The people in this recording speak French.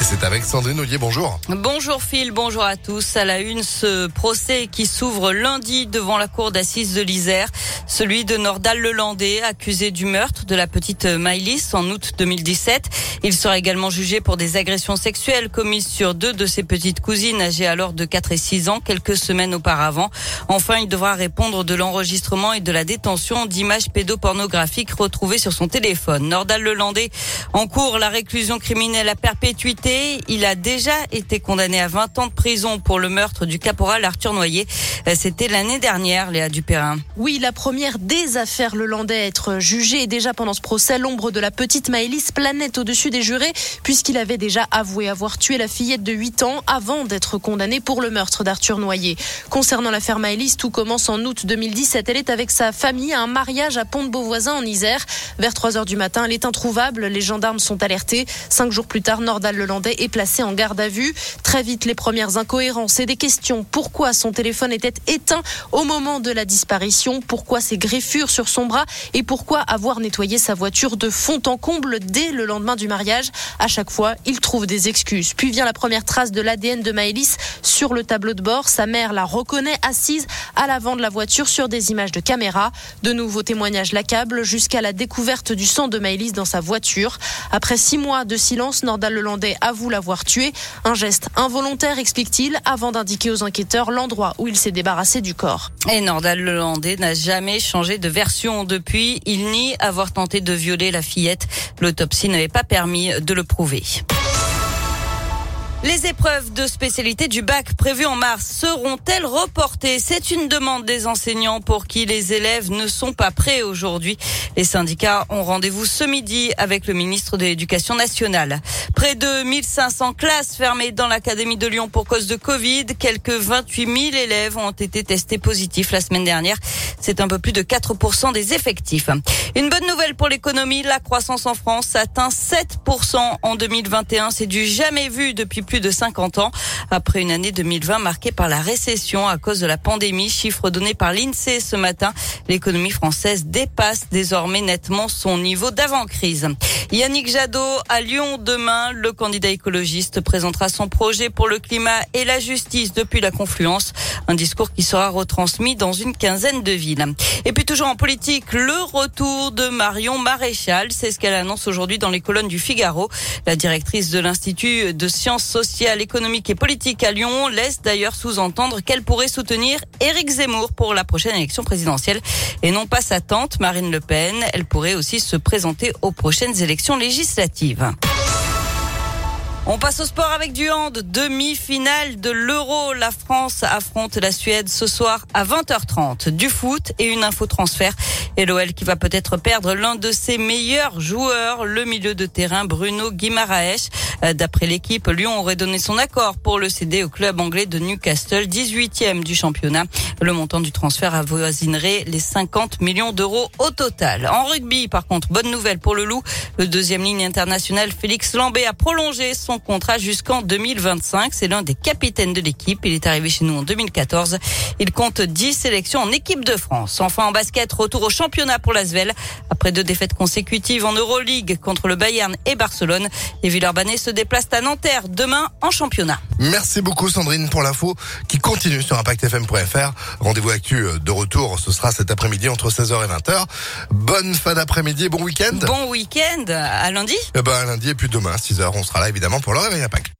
Et c'est avec Sandrine Ollier, bonjour. Bonjour Phil, bonjour à tous. À la une, ce procès qui s'ouvre lundi devant la cour d'assises de l'Isère. Celui de Nordal Lelandais, accusé du meurtre de la petite Maïlis en août 2017. Il sera également jugé pour des agressions sexuelles commises sur deux de ses petites cousines âgées alors de 4 et 6 ans quelques semaines auparavant. Enfin, il devra répondre de l'enregistrement et de la détention d'images pédopornographiques retrouvées sur son téléphone. Nordal Lelandais en cours la réclusion criminelle à perpétuité il a déjà été condamné à 20 ans de prison pour le meurtre du caporal Arthur Noyer. Euh, c'était l'année dernière, Léa Dupérin. Oui, la première des affaires le Landais à être jugé. Et déjà pendant ce procès, l'ombre de la petite Maëlys planait au-dessus des jurés, puisqu'il avait déjà avoué avoir tué la fillette de 8 ans avant d'être condamné pour le meurtre d'Arthur Noyer. Concernant l'affaire Maëlys, tout commence en août 2017. Elle est avec sa famille à un mariage à Pont-de-Beauvoisin en Isère. Vers 3 heures du matin, elle est introuvable. Les gendarmes sont alertés. Cinq jours plus tard, Nordal Lelandais est placé en garde à vue. Très vite, les premières incohérences et des questions. Pourquoi son téléphone était éteint au moment de la disparition? Pourquoi ces griffures sur son bras? Et pourquoi avoir nettoyé sa voiture de fond en comble dès le lendemain du mariage? À chaque fois, il trouve des excuses. Puis vient la première trace de l'ADN de Maëlys sur le tableau de bord. Sa mère la reconnaît assise à l'avant de la voiture sur des images de caméra. De nouveaux témoignages l'accablent jusqu'à la découverte du sang de Maëlys dans sa voiture. Après six mois de silence, Nordal Lelandais avoue l'avoir tué. Un geste involontaire, explique-t-il, avant d'indiquer aux enquêteurs l'endroit où il s'est débarrassé du corps. Et Nordal Lelandais n'a jamais changé de version depuis. Il nie avoir tenté de violer la fillette. L'autopsie n'avait pas permis de le prouver. Les épreuves de spécialité du bac prévues en mars seront-elles reportées? C'est une demande des enseignants pour qui les élèves ne sont pas prêts aujourd'hui. Les syndicats ont rendez-vous ce midi avec le ministre de l'Éducation nationale. Près de 1500 classes fermées dans l'Académie de Lyon pour cause de Covid. Quelques 28 000 élèves ont été testés positifs la semaine dernière. C'est un peu plus de 4% des effectifs. Une bonne nouvelle pour l'économie. La croissance en France atteint 7% en 2021. C'est du jamais vu depuis plus de 50 ans. Après une année 2020 marquée par la récession à cause de la pandémie, chiffre donné par l'INSEE ce matin, l'économie française dépasse désormais nettement son niveau d'avant-crise. Yannick Jadot à Lyon demain, le candidat écologiste présentera son projet pour le climat et la justice depuis la confluence. Un discours qui sera retransmis dans une quinzaine de villes. Et puis toujours en politique, le retour de Marion Maréchal. C'est ce qu'elle annonce aujourd'hui dans les colonnes du Figaro. La directrice de l'Institut de sciences sociales, économiques et politiques à Lyon laisse d'ailleurs sous-entendre qu'elle pourrait soutenir Éric Zemmour pour la prochaine élection présidentielle et non pas sa tante Marine Le Pen. Elle pourrait aussi se présenter aux prochaines élections législatives. On passe au sport avec du hand. Demi-finale de l'Euro. La France affronte la Suède ce soir à 20h30. Du foot et une info transfert. Et l'OL qui va peut-être perdre l'un de ses meilleurs joueurs, le milieu de terrain Bruno Guimaraes. Euh, d'après l'équipe, Lyon aurait donné son accord pour le céder au club anglais de Newcastle, 18e du championnat. Le montant du transfert avoisinerait les 50 millions d'euros au total. En rugby, par contre, bonne nouvelle pour le Loup. Le deuxième ligne internationale, Félix Lambé, a prolongé son contrat jusqu'en 2025. C'est l'un des capitaines de l'équipe. Il est arrivé chez nous en 2014. Il compte 10 sélections en équipe de France. Enfin, en basket, retour au championnat pour l'Asvel. Après deux défaites consécutives en Euroleague contre le Bayern et Barcelone, les Villeurbanais se déplacent à Nanterre demain en championnat. Merci beaucoup Sandrine pour l'info qui continue sur impactfm.fr. Rendez-vous actu de retour, ce sera cet après-midi entre 16h et 20h. Bonne fin d'après-midi, bon week-end. Bon week-end, à lundi. Eh ben, à lundi et puis demain, 6h, on sera là évidemment pour le réveil Impact.